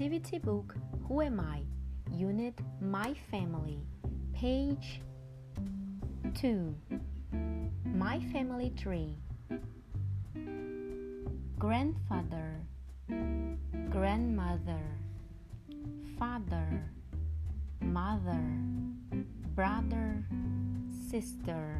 Activity Book Who Am I? Unit My Family. Page 2. My Family Tree. Grandfather, Grandmother, Father, Mother, Brother, Sister.